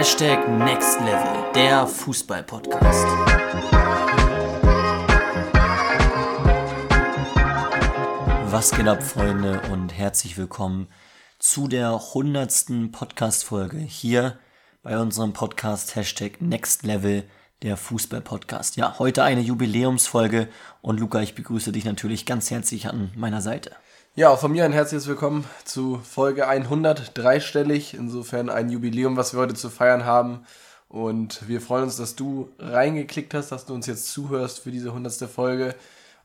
Hashtag Next Level, der Fußball-Podcast. Was geht ab, Freunde, und herzlich willkommen zu der hundertsten Podcast-Folge hier bei unserem Podcast Hashtag Next Level, der Fußball-Podcast. Ja, heute eine Jubiläumsfolge und Luca, ich begrüße dich natürlich ganz herzlich an meiner Seite. Ja, auch von mir ein herzliches Willkommen zu Folge 100, dreistellig. Insofern ein Jubiläum, was wir heute zu feiern haben. Und wir freuen uns, dass du reingeklickt hast, dass du uns jetzt zuhörst für diese 100. Folge.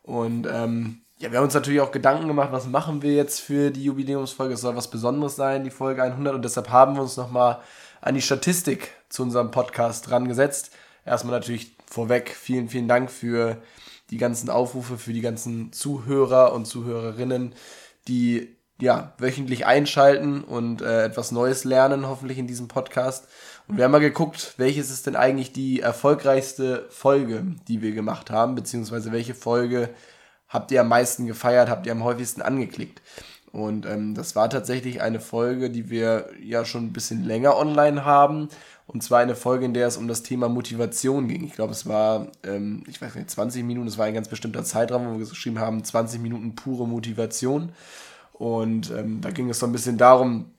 Und ähm, ja, wir haben uns natürlich auch Gedanken gemacht, was machen wir jetzt für die Jubiläumsfolge. Es soll was Besonderes sein, die Folge 100. Und deshalb haben wir uns nochmal an die Statistik zu unserem Podcast dran gesetzt. Erstmal natürlich vorweg vielen, vielen Dank für die ganzen Aufrufe für die ganzen Zuhörer und Zuhörerinnen, die ja wöchentlich einschalten und äh, etwas Neues lernen, hoffentlich in diesem Podcast. Und wir haben mal geguckt, welches ist denn eigentlich die erfolgreichste Folge, die wir gemacht haben, beziehungsweise welche Folge habt ihr am meisten gefeiert, habt ihr am häufigsten angeklickt. Und ähm, das war tatsächlich eine Folge, die wir ja schon ein bisschen länger online haben und zwar eine Folge, in der es um das Thema Motivation ging. Ich glaube, es war, ähm, ich weiß nicht, 20 Minuten, es war ein ganz bestimmter Zeitraum, wo wir geschrieben haben, 20 Minuten pure Motivation. Und ähm, da ging es so ein bisschen darum,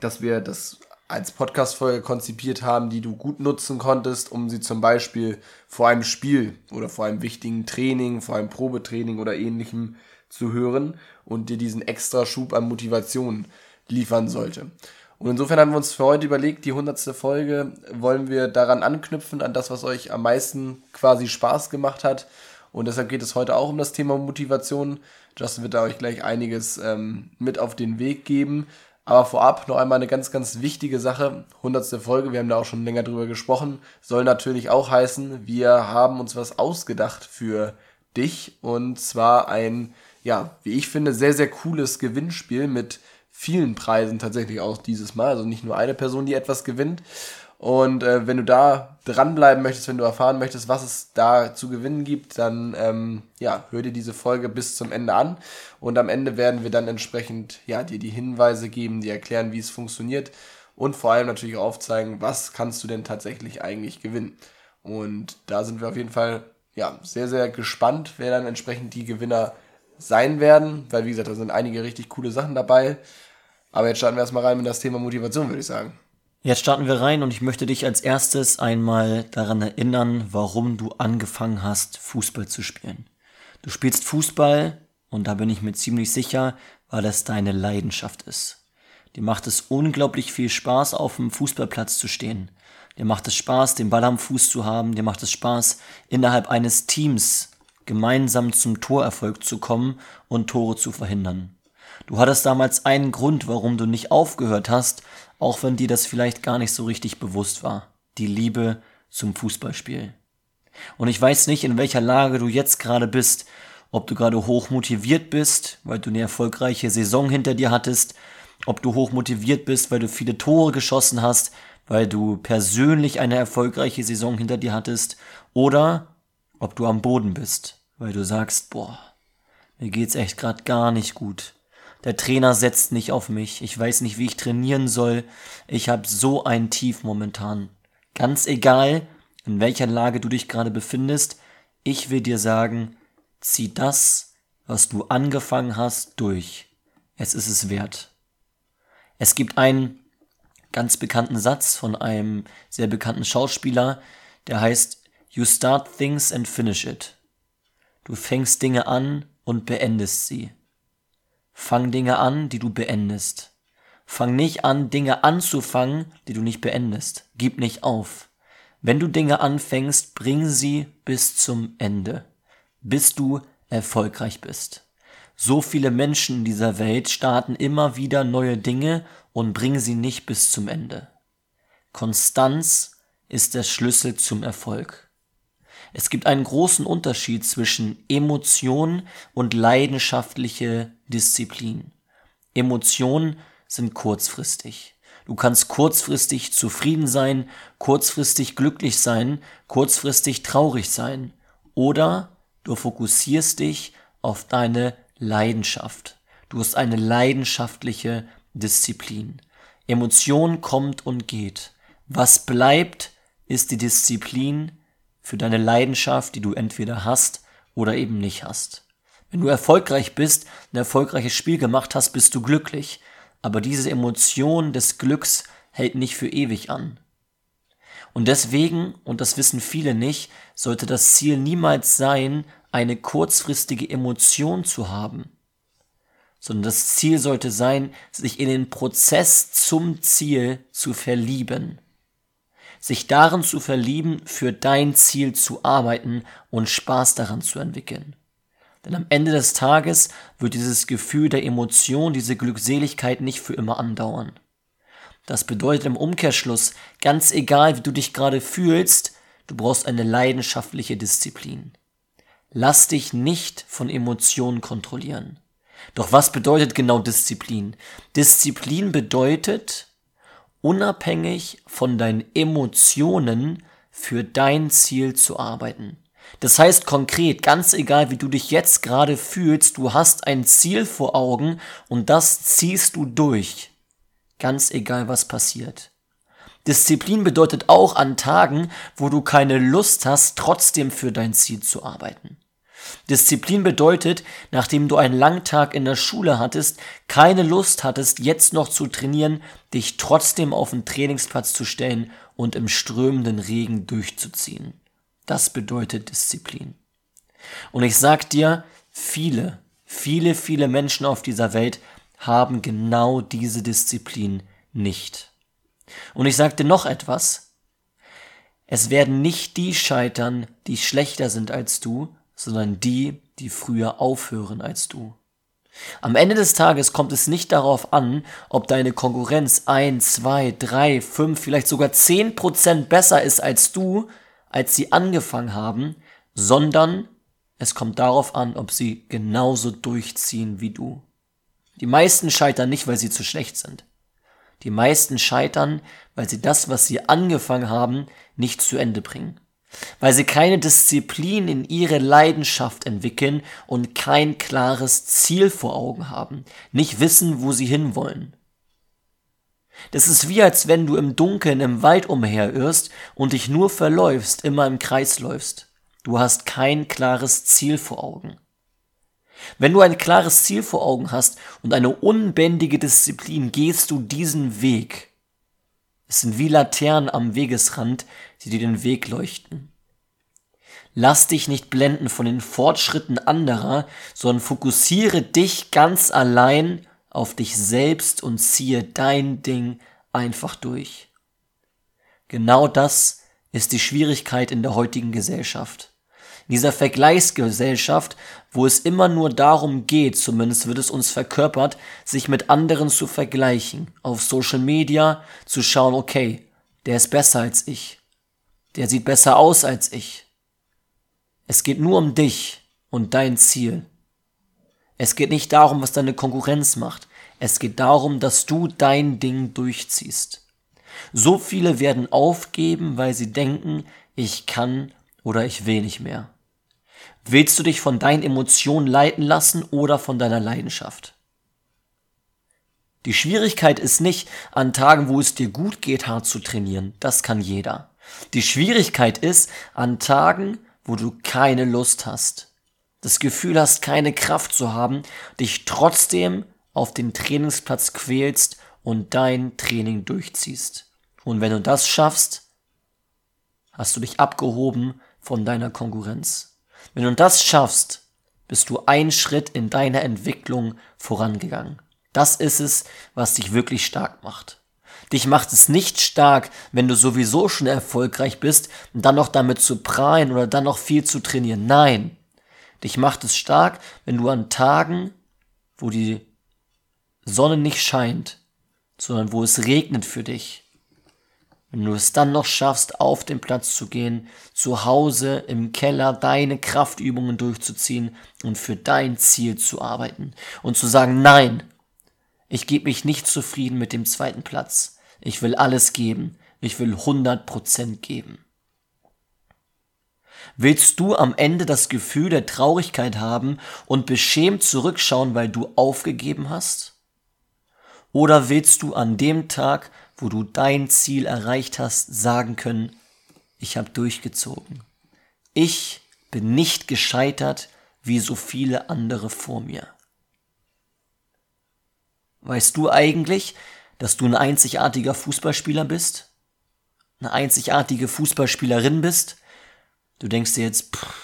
dass wir das als Podcast-Folge konzipiert haben, die du gut nutzen konntest, um sie zum Beispiel vor einem Spiel oder vor einem wichtigen Training, vor einem Probetraining oder ähnlichem zu hören und dir diesen extra Schub an Motivation liefern sollte. Und insofern haben wir uns für heute überlegt, die hundertste Folge wollen wir daran anknüpfen, an das, was euch am meisten quasi Spaß gemacht hat. Und deshalb geht es heute auch um das Thema Motivation. Justin wird da euch gleich einiges ähm, mit auf den Weg geben. Aber vorab noch einmal eine ganz, ganz wichtige Sache. Hundertste Folge, wir haben da auch schon länger drüber gesprochen, soll natürlich auch heißen, wir haben uns was ausgedacht für dich. Und zwar ein, ja, wie ich finde, sehr, sehr cooles Gewinnspiel mit vielen Preisen tatsächlich auch dieses Mal. Also nicht nur eine Person, die etwas gewinnt. Und äh, wenn du da dranbleiben möchtest, wenn du erfahren möchtest, was es da zu gewinnen gibt, dann ähm, ja, hör dir diese Folge bis zum Ende an. Und am Ende werden wir dann entsprechend ja, dir die Hinweise geben, die erklären, wie es funktioniert und vor allem natürlich aufzeigen, was kannst du denn tatsächlich eigentlich gewinnen. Und da sind wir auf jeden Fall ja, sehr, sehr gespannt, wer dann entsprechend die Gewinner sein werden, weil wie gesagt, da sind einige richtig coole Sachen dabei. Aber jetzt starten wir erstmal rein mit das Thema Motivation, würde ich sagen. Jetzt starten wir rein und ich möchte dich als erstes einmal daran erinnern, warum du angefangen hast, Fußball zu spielen. Du spielst Fußball und da bin ich mir ziemlich sicher, weil das deine Leidenschaft ist. Dir macht es unglaublich viel Spaß, auf dem Fußballplatz zu stehen. Dir macht es Spaß, den Ball am Fuß zu haben. Dir macht es Spaß, innerhalb eines Teams gemeinsam zum Torerfolg zu kommen und Tore zu verhindern. Du hattest damals einen Grund, warum du nicht aufgehört hast, auch wenn dir das vielleicht gar nicht so richtig bewusst war. Die Liebe zum Fußballspiel. Und ich weiß nicht, in welcher Lage du jetzt gerade bist, ob du gerade hoch motiviert bist, weil du eine erfolgreiche Saison hinter dir hattest, ob du hoch motiviert bist, weil du viele Tore geschossen hast, weil du persönlich eine erfolgreiche Saison hinter dir hattest, oder ob du am Boden bist, weil du sagst, boah, mir geht's echt gerade gar nicht gut. Der Trainer setzt nicht auf mich. Ich weiß nicht, wie ich trainieren soll. Ich habe so ein Tief momentan. Ganz egal, in welcher Lage du dich gerade befindest, ich will dir sagen, zieh das, was du angefangen hast, durch. Es ist es wert. Es gibt einen ganz bekannten Satz von einem sehr bekannten Schauspieler, der heißt You start things and finish it. Du fängst Dinge an und beendest sie. Fang Dinge an, die du beendest. Fang nicht an, Dinge anzufangen, die du nicht beendest. Gib nicht auf. Wenn du Dinge anfängst, bring sie bis zum Ende, bis du erfolgreich bist. So viele Menschen in dieser Welt starten immer wieder neue Dinge und bringen sie nicht bis zum Ende. Konstanz ist der Schlüssel zum Erfolg. Es gibt einen großen Unterschied zwischen Emotion und leidenschaftliche Disziplin. Emotionen sind kurzfristig. Du kannst kurzfristig zufrieden sein, kurzfristig glücklich sein, kurzfristig traurig sein. Oder du fokussierst dich auf deine Leidenschaft. Du hast eine leidenschaftliche Disziplin. Emotion kommt und geht. Was bleibt, ist die Disziplin für deine Leidenschaft, die du entweder hast oder eben nicht hast. Wenn du erfolgreich bist, ein erfolgreiches Spiel gemacht hast, bist du glücklich. Aber diese Emotion des Glücks hält nicht für ewig an. Und deswegen, und das wissen viele nicht, sollte das Ziel niemals sein, eine kurzfristige Emotion zu haben, sondern das Ziel sollte sein, sich in den Prozess zum Ziel zu verlieben. Sich darin zu verlieben, für dein Ziel zu arbeiten und Spaß daran zu entwickeln. Denn am Ende des Tages wird dieses Gefühl der Emotion, diese Glückseligkeit nicht für immer andauern. Das bedeutet im Umkehrschluss, ganz egal wie du dich gerade fühlst, du brauchst eine leidenschaftliche Disziplin. Lass dich nicht von Emotionen kontrollieren. Doch was bedeutet genau Disziplin? Disziplin bedeutet, unabhängig von deinen Emotionen für dein Ziel zu arbeiten. Das heißt konkret, ganz egal wie du dich jetzt gerade fühlst, du hast ein Ziel vor Augen und das ziehst du durch. Ganz egal was passiert. Disziplin bedeutet auch an Tagen, wo du keine Lust hast, trotzdem für dein Ziel zu arbeiten. Disziplin bedeutet, nachdem du einen langen Tag in der Schule hattest, keine Lust hattest, jetzt noch zu trainieren, dich trotzdem auf den Trainingsplatz zu stellen und im strömenden Regen durchzuziehen. Das bedeutet Disziplin. Und ich sag dir, viele, viele, viele Menschen auf dieser Welt haben genau diese Disziplin nicht. Und ich sag dir noch etwas. Es werden nicht die scheitern, die schlechter sind als du, sondern die, die früher aufhören als du. Am Ende des Tages kommt es nicht darauf an, ob deine Konkurrenz ein, zwei, drei, fünf, vielleicht sogar zehn Prozent besser ist als du, als sie angefangen haben, sondern es kommt darauf an, ob sie genauso durchziehen wie du. Die meisten scheitern nicht, weil sie zu schlecht sind. Die meisten scheitern, weil sie das, was sie angefangen haben, nicht zu Ende bringen. Weil sie keine Disziplin in ihre Leidenschaft entwickeln und kein klares Ziel vor Augen haben, nicht wissen, wo sie hinwollen. Das ist wie als wenn du im Dunkeln im Wald umherirrst und dich nur verläufst, immer im Kreis läufst. Du hast kein klares Ziel vor Augen. Wenn du ein klares Ziel vor Augen hast und eine unbändige Disziplin, gehst du diesen Weg. Es sind wie Laternen am Wegesrand, die dir den Weg leuchten. Lass dich nicht blenden von den Fortschritten anderer, sondern fokussiere dich ganz allein auf dich selbst und ziehe dein Ding einfach durch. Genau das ist die Schwierigkeit in der heutigen Gesellschaft. Dieser Vergleichsgesellschaft, wo es immer nur darum geht, zumindest wird es uns verkörpert, sich mit anderen zu vergleichen, auf Social Media zu schauen, okay, der ist besser als ich, der sieht besser aus als ich. Es geht nur um dich und dein Ziel. Es geht nicht darum, was deine Konkurrenz macht. Es geht darum, dass du dein Ding durchziehst. So viele werden aufgeben, weil sie denken, ich kann oder ich will nicht mehr. Willst du dich von deinen Emotionen leiten lassen oder von deiner Leidenschaft? Die Schwierigkeit ist nicht, an Tagen, wo es dir gut geht, hart zu trainieren. Das kann jeder. Die Schwierigkeit ist, an Tagen, wo du keine Lust hast, das Gefühl hast, keine Kraft zu haben, dich trotzdem auf den Trainingsplatz quälst und dein Training durchziehst. Und wenn du das schaffst, hast du dich abgehoben von deiner Konkurrenz. Wenn du das schaffst, bist du einen Schritt in deiner Entwicklung vorangegangen. Das ist es, was dich wirklich stark macht. Dich macht es nicht stark, wenn du sowieso schon erfolgreich bist, dann noch damit zu prahlen oder dann noch viel zu trainieren. Nein, Dich macht es stark, wenn du an Tagen, wo die Sonne nicht scheint, sondern wo es regnet für dich, wenn du es dann noch schaffst, auf den Platz zu gehen, zu Hause im Keller deine Kraftübungen durchzuziehen und für dein Ziel zu arbeiten und zu sagen, nein, ich gebe mich nicht zufrieden mit dem zweiten Platz. Ich will alles geben. Ich will 100% geben. Willst du am Ende das Gefühl der Traurigkeit haben und beschämt zurückschauen, weil du aufgegeben hast? Oder willst du an dem Tag wo du dein Ziel erreicht hast, sagen können, ich habe durchgezogen. Ich bin nicht gescheitert wie so viele andere vor mir. Weißt du eigentlich, dass du ein einzigartiger Fußballspieler bist? Eine einzigartige Fußballspielerin bist? Du denkst dir jetzt, pff,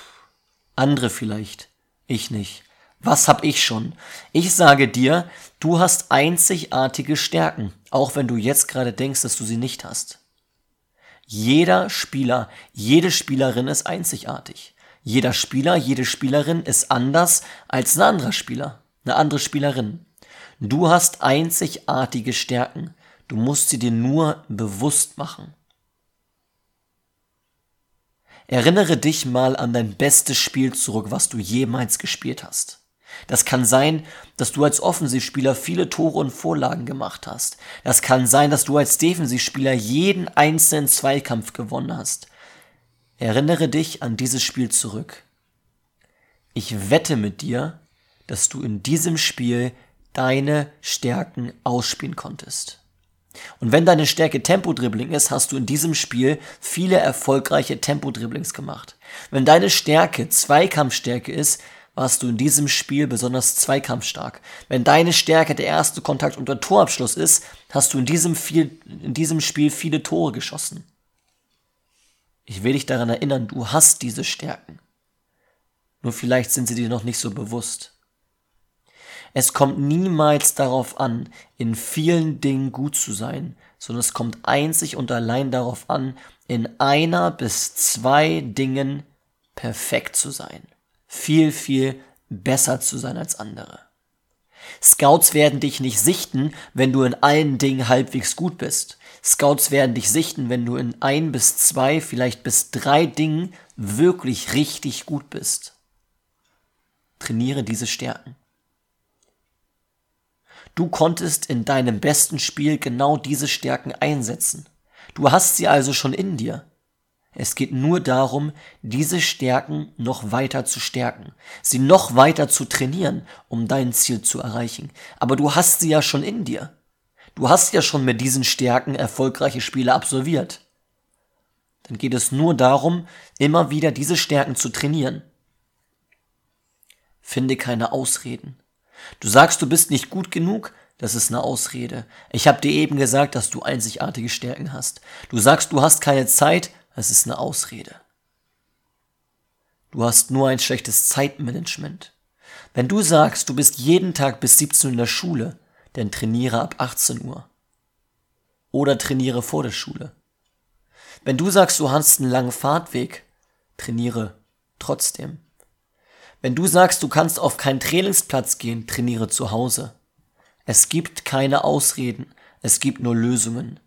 andere vielleicht, ich nicht. Was hab ich schon? Ich sage dir, du hast einzigartige Stärken, auch wenn du jetzt gerade denkst, dass du sie nicht hast. Jeder Spieler, jede Spielerin ist einzigartig. Jeder Spieler, jede Spielerin ist anders als ein anderer Spieler, eine andere Spielerin. Du hast einzigartige Stärken. Du musst sie dir nur bewusst machen. Erinnere dich mal an dein bestes Spiel zurück, was du jemals gespielt hast. Das kann sein, dass du als Offensivspieler viele Tore und Vorlagen gemacht hast. Das kann sein, dass du als Defensivspieler jeden einzelnen Zweikampf gewonnen hast. Erinnere dich an dieses Spiel zurück. Ich wette mit dir, dass du in diesem Spiel deine Stärken ausspielen konntest. Und wenn deine Stärke Tempodribbling ist, hast du in diesem Spiel viele erfolgreiche Tempodribblings gemacht. Wenn deine Stärke Zweikampfstärke ist, warst du in diesem Spiel besonders zweikampfstark. Wenn deine Stärke der erste Kontakt unter Torabschluss ist, hast du in diesem, viel, in diesem Spiel viele Tore geschossen. Ich will dich daran erinnern, du hast diese Stärken. Nur vielleicht sind sie dir noch nicht so bewusst. Es kommt niemals darauf an, in vielen Dingen gut zu sein, sondern es kommt einzig und allein darauf an, in einer bis zwei Dingen perfekt zu sein. Viel, viel besser zu sein als andere. Scouts werden dich nicht sichten, wenn du in allen Dingen halbwegs gut bist. Scouts werden dich sichten, wenn du in ein bis zwei, vielleicht bis drei Dingen wirklich richtig gut bist. Trainiere diese Stärken. Du konntest in deinem besten Spiel genau diese Stärken einsetzen. Du hast sie also schon in dir. Es geht nur darum, diese Stärken noch weiter zu stärken, sie noch weiter zu trainieren, um dein Ziel zu erreichen. Aber du hast sie ja schon in dir. Du hast ja schon mit diesen Stärken erfolgreiche Spiele absolviert. Dann geht es nur darum, immer wieder diese Stärken zu trainieren. Finde keine Ausreden. Du sagst, du bist nicht gut genug, das ist eine Ausrede. Ich habe dir eben gesagt, dass du einzigartige Stärken hast. Du sagst, du hast keine Zeit, das ist eine Ausrede. Du hast nur ein schlechtes Zeitmanagement. Wenn du sagst, du bist jeden Tag bis 17 Uhr in der Schule, dann trainiere ab 18 Uhr. Oder trainiere vor der Schule. Wenn du sagst, du hast einen langen Fahrtweg, trainiere trotzdem. Wenn du sagst, du kannst auf keinen Trainingsplatz gehen, trainiere zu Hause. Es gibt keine Ausreden, es gibt nur Lösungen.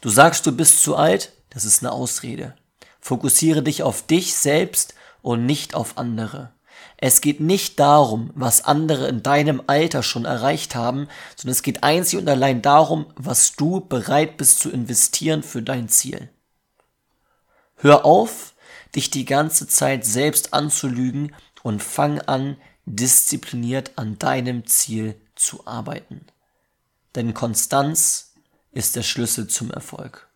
Du sagst, du bist zu alt, das ist eine Ausrede. Fokussiere dich auf dich selbst und nicht auf andere. Es geht nicht darum, was andere in deinem Alter schon erreicht haben, sondern es geht einzig und allein darum, was du bereit bist zu investieren für dein Ziel. Hör auf, dich die ganze Zeit selbst anzulügen und fang an, diszipliniert an deinem Ziel zu arbeiten. Denn Konstanz ist der Schlüssel zum Erfolg.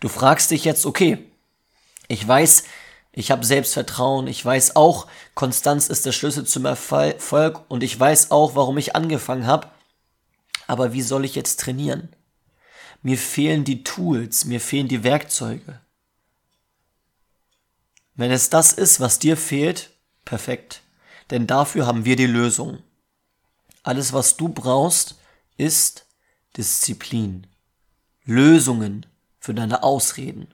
Du fragst dich jetzt, okay, ich weiß, ich habe Selbstvertrauen, ich weiß auch, Konstanz ist der Schlüssel zum Erfolg und ich weiß auch, warum ich angefangen habe, aber wie soll ich jetzt trainieren? Mir fehlen die Tools, mir fehlen die Werkzeuge. Wenn es das ist, was dir fehlt, perfekt. Denn dafür haben wir die Lösung. Alles, was du brauchst, ist Disziplin. Lösungen für deine Ausreden.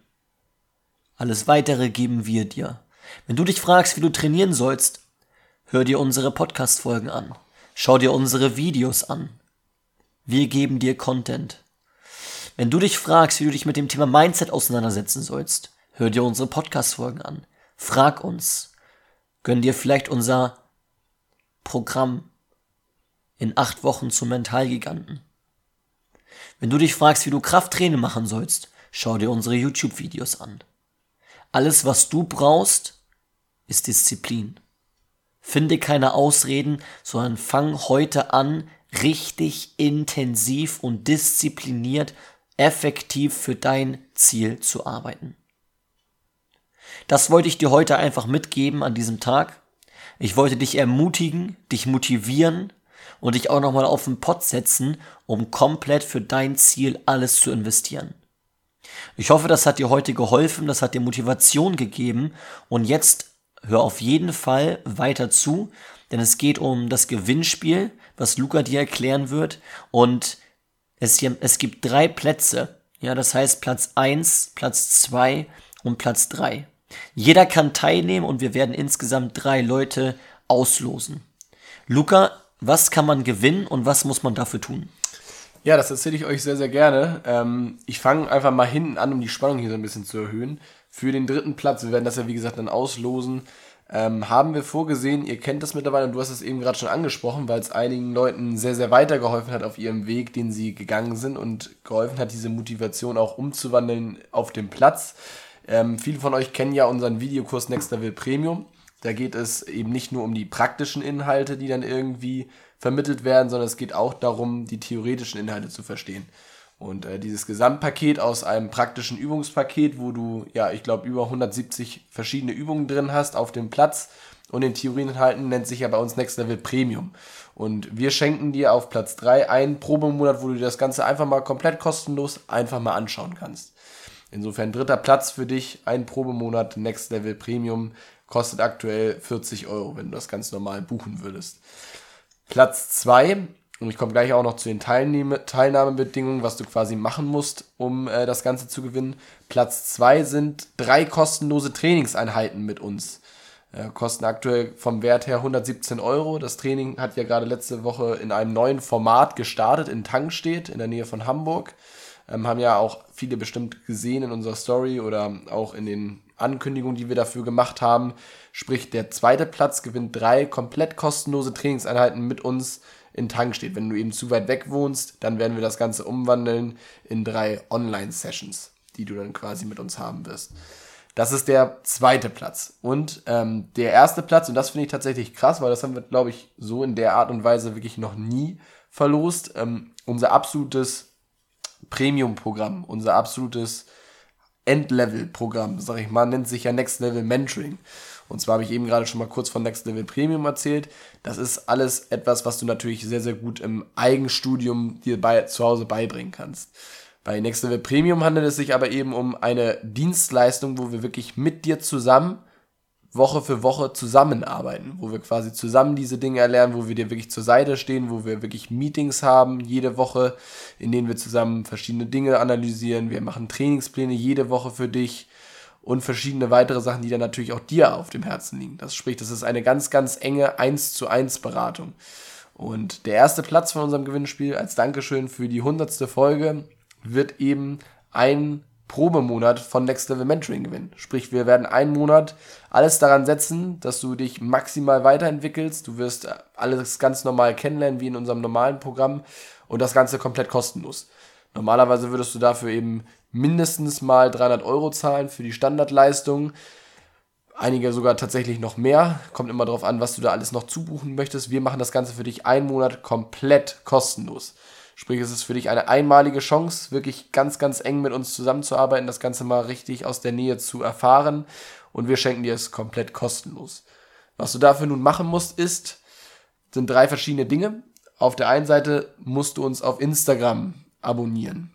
Alles weitere geben wir dir. Wenn du dich fragst, wie du trainieren sollst, hör dir unsere Podcast-Folgen an. Schau dir unsere Videos an. Wir geben dir Content. Wenn du dich fragst, wie du dich mit dem Thema Mindset auseinandersetzen sollst, hör dir unsere Podcast-Folgen an. Frag uns. Gönn dir vielleicht unser Programm in acht Wochen zum Mentalgiganten. Wenn du dich fragst, wie du Krafttraining machen sollst, schau dir unsere YouTube-Videos an. Alles, was du brauchst, ist Disziplin. Finde keine Ausreden, sondern fang heute an, richtig intensiv und diszipliniert effektiv für dein Ziel zu arbeiten. Das wollte ich dir heute einfach mitgeben an diesem Tag. Ich wollte dich ermutigen, dich motivieren und dich auch nochmal auf den Pott setzen, um komplett für dein Ziel alles zu investieren. Ich hoffe, das hat dir heute geholfen, das hat dir Motivation gegeben und jetzt hör auf jeden Fall weiter zu, denn es geht um das Gewinnspiel, was Luca dir erklären wird und es, hier, es gibt drei Plätze. Ja, das heißt Platz 1, Platz 2 und Platz 3. Jeder kann teilnehmen und wir werden insgesamt drei Leute auslosen. Luca, was kann man gewinnen und was muss man dafür tun? Ja, das erzähle ich euch sehr, sehr gerne. Ähm, ich fange einfach mal hinten an, um die Spannung hier so ein bisschen zu erhöhen. Für den dritten Platz, wir werden das ja wie gesagt dann auslosen, ähm, haben wir vorgesehen, ihr kennt das mittlerweile und du hast es eben gerade schon angesprochen, weil es einigen Leuten sehr, sehr weitergeholfen hat auf ihrem Weg, den sie gegangen sind und geholfen hat, diese Motivation auch umzuwandeln auf dem Platz. Ähm, viele von euch kennen ja unseren Videokurs Next Level Premium. Da geht es eben nicht nur um die praktischen Inhalte, die dann irgendwie vermittelt werden, sondern es geht auch darum, die theoretischen Inhalte zu verstehen. Und äh, dieses Gesamtpaket aus einem praktischen Übungspaket, wo du, ja, ich glaube, über 170 verschiedene Übungen drin hast auf dem Platz und den Theorieninhalten, nennt sich ja bei uns Next Level Premium. Und wir schenken dir auf Platz 3 einen Probemonat, wo du dir das Ganze einfach mal komplett kostenlos einfach mal anschauen kannst. Insofern dritter Platz für dich, ein Probemonat Next Level Premium, kostet aktuell 40 Euro, wenn du das ganz normal buchen würdest. Platz 2, und ich komme gleich auch noch zu den Teilnahme Teilnahmebedingungen, was du quasi machen musst, um äh, das Ganze zu gewinnen. Platz 2 sind drei kostenlose Trainingseinheiten mit uns. Äh, kosten aktuell vom Wert her 117 Euro. Das Training hat ja gerade letzte Woche in einem neuen Format gestartet, in Tankstedt, in der Nähe von Hamburg. Ähm, haben ja auch viele bestimmt gesehen in unserer Story oder auch in den Ankündigungen, die wir dafür gemacht haben. Sprich, der zweite Platz gewinnt drei komplett kostenlose Trainingseinheiten mit uns in Tankstedt. Wenn du eben zu weit weg wohnst, dann werden wir das Ganze umwandeln in drei Online-Sessions, die du dann quasi mit uns haben wirst. Das ist der zweite Platz. Und ähm, der erste Platz, und das finde ich tatsächlich krass, weil das haben wir, glaube ich, so in der Art und Weise wirklich noch nie verlost. Ähm, unser absolutes Premium-Programm, unser absolutes Endlevel-Programm, sag ich mal, nennt sich ja Next Level Mentoring. Und zwar habe ich eben gerade schon mal kurz von Next Level Premium erzählt. Das ist alles etwas, was du natürlich sehr, sehr gut im Eigenstudium dir bei, zu Hause beibringen kannst. Bei Next Level Premium handelt es sich aber eben um eine Dienstleistung, wo wir wirklich mit dir zusammen Woche für Woche zusammenarbeiten, wo wir quasi zusammen diese Dinge erlernen, wo wir dir wirklich zur Seite stehen, wo wir wirklich Meetings haben jede Woche, in denen wir zusammen verschiedene Dinge analysieren. Wir machen Trainingspläne jede Woche für dich und verschiedene weitere Sachen, die dann natürlich auch dir auf dem Herzen liegen. Das spricht, das ist eine ganz, ganz enge 1 zu 1 Beratung. Und der erste Platz von unserem Gewinnspiel als Dankeschön für die hundertste Folge wird eben ein Probemonat von Next Level Mentoring gewinnen. Sprich, wir werden einen Monat alles daran setzen, dass du dich maximal weiterentwickelst. Du wirst alles ganz normal kennenlernen, wie in unserem normalen Programm und das Ganze komplett kostenlos. Normalerweise würdest du dafür eben mindestens mal 300 Euro zahlen für die Standardleistung. Einige sogar tatsächlich noch mehr. Kommt immer darauf an, was du da alles noch zubuchen möchtest. Wir machen das Ganze für dich einen Monat komplett kostenlos. Sprich, es ist für dich eine einmalige Chance, wirklich ganz, ganz eng mit uns zusammenzuarbeiten, das Ganze mal richtig aus der Nähe zu erfahren. Und wir schenken dir es komplett kostenlos. Was du dafür nun machen musst, ist, sind drei verschiedene Dinge. Auf der einen Seite musst du uns auf Instagram abonnieren.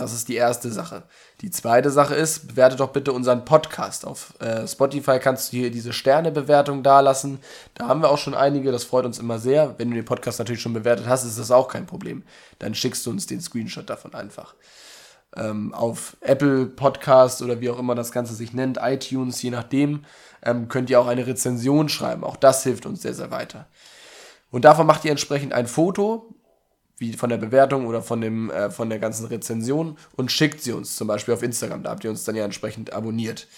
Das ist die erste Sache. Die zweite Sache ist, bewerte doch bitte unseren Podcast. Auf äh, Spotify kannst du hier diese Sternebewertung dalassen. Da haben wir auch schon einige, das freut uns immer sehr. Wenn du den Podcast natürlich schon bewertet hast, ist das auch kein Problem. Dann schickst du uns den Screenshot davon einfach. Ähm, auf Apple Podcast oder wie auch immer das Ganze sich nennt, iTunes, je nachdem, ähm, könnt ihr auch eine Rezension schreiben. Auch das hilft uns sehr, sehr weiter. Und davon macht ihr entsprechend ein Foto wie von der Bewertung oder von, dem, äh, von der ganzen Rezension und schickt sie uns zum Beispiel auf Instagram. Da habt ihr uns dann ja entsprechend abonniert.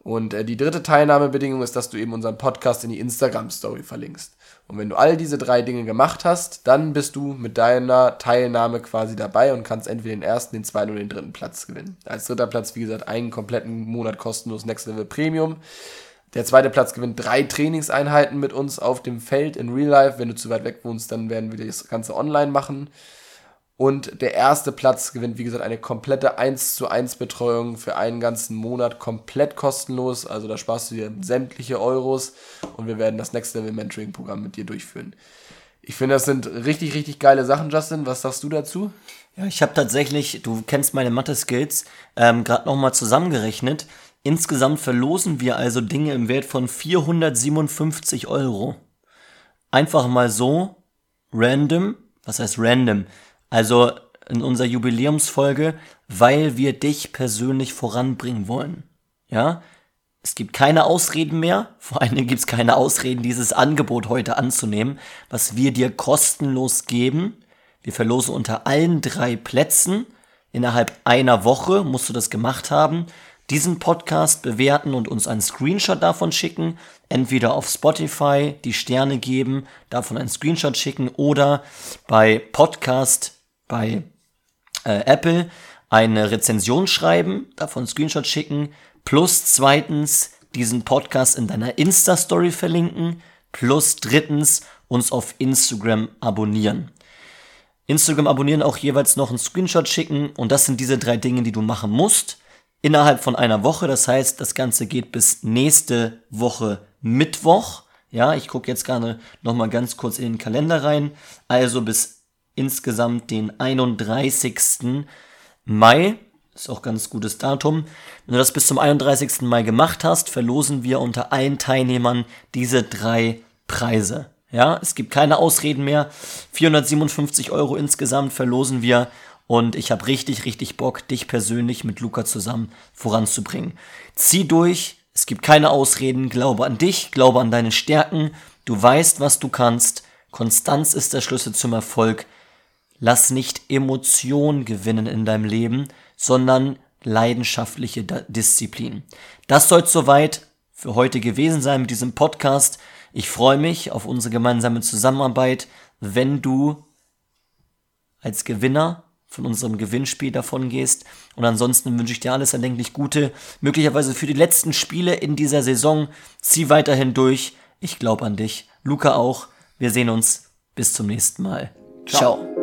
Und äh, die dritte Teilnahmebedingung ist, dass du eben unseren Podcast in die Instagram-Story verlinkst. Und wenn du all diese drei Dinge gemacht hast, dann bist du mit deiner Teilnahme quasi dabei und kannst entweder den ersten, den zweiten oder den dritten Platz gewinnen. Als dritter Platz, wie gesagt, einen kompletten Monat kostenlos Next Level Premium. Der zweite Platz gewinnt drei Trainingseinheiten mit uns auf dem Feld in Real Life. Wenn du zu weit weg wohnst, dann werden wir das Ganze online machen. Und der erste Platz gewinnt, wie gesagt, eine komplette 1 zu 1 Betreuung für einen ganzen Monat komplett kostenlos. Also da sparst du dir sämtliche Euros und wir werden das Next Level Mentoring Programm mit dir durchführen. Ich finde, das sind richtig, richtig geile Sachen, Justin. Was sagst du dazu? Ja, ich habe tatsächlich, du kennst meine Mathe-Skills, ähm, gerade nochmal zusammengerechnet. Insgesamt verlosen wir also Dinge im Wert von 457 Euro. Einfach mal so, random, was heißt random? Also in unserer Jubiläumsfolge, weil wir dich persönlich voranbringen wollen. Ja? Es gibt keine Ausreden mehr. Vor allen Dingen gibt es keine Ausreden, dieses Angebot heute anzunehmen, was wir dir kostenlos geben. Wir verlosen unter allen drei Plätzen. Innerhalb einer Woche musst du das gemacht haben. Diesen Podcast bewerten und uns einen Screenshot davon schicken. Entweder auf Spotify die Sterne geben, davon einen Screenshot schicken oder bei Podcast bei äh, Apple eine Rezension schreiben, davon Screenshot schicken, plus zweitens diesen Podcast in deiner Insta-Story verlinken, plus drittens uns auf Instagram abonnieren. Instagram abonnieren auch jeweils noch einen Screenshot schicken und das sind diese drei Dinge, die du machen musst innerhalb von einer Woche. Das heißt, das Ganze geht bis nächste Woche Mittwoch. Ja, ich gucke jetzt gerade noch mal ganz kurz in den Kalender rein. Also bis insgesamt den 31. Mai. Ist auch ganz gutes Datum. Wenn du das bis zum 31. Mai gemacht hast, verlosen wir unter allen Teilnehmern diese drei Preise. Ja, es gibt keine Ausreden mehr. 457 Euro insgesamt verlosen wir und ich habe richtig, richtig Bock, dich persönlich mit Luca zusammen voranzubringen. Zieh durch, es gibt keine Ausreden, glaube an dich, glaube an deine Stärken, du weißt, was du kannst. Konstanz ist der Schlüssel zum Erfolg. Lass nicht Emotion gewinnen in deinem Leben, sondern leidenschaftliche Disziplin. Das soll soweit für heute gewesen sein mit diesem Podcast. Ich freue mich auf unsere gemeinsame Zusammenarbeit, wenn du als Gewinner von unserem Gewinnspiel davon gehst. Und ansonsten wünsche ich dir alles erdenklich Gute. Möglicherweise für die letzten Spiele in dieser Saison. Zieh weiterhin durch. Ich glaube an dich. Luca auch. Wir sehen uns. Bis zum nächsten Mal. Ciao. Ciao.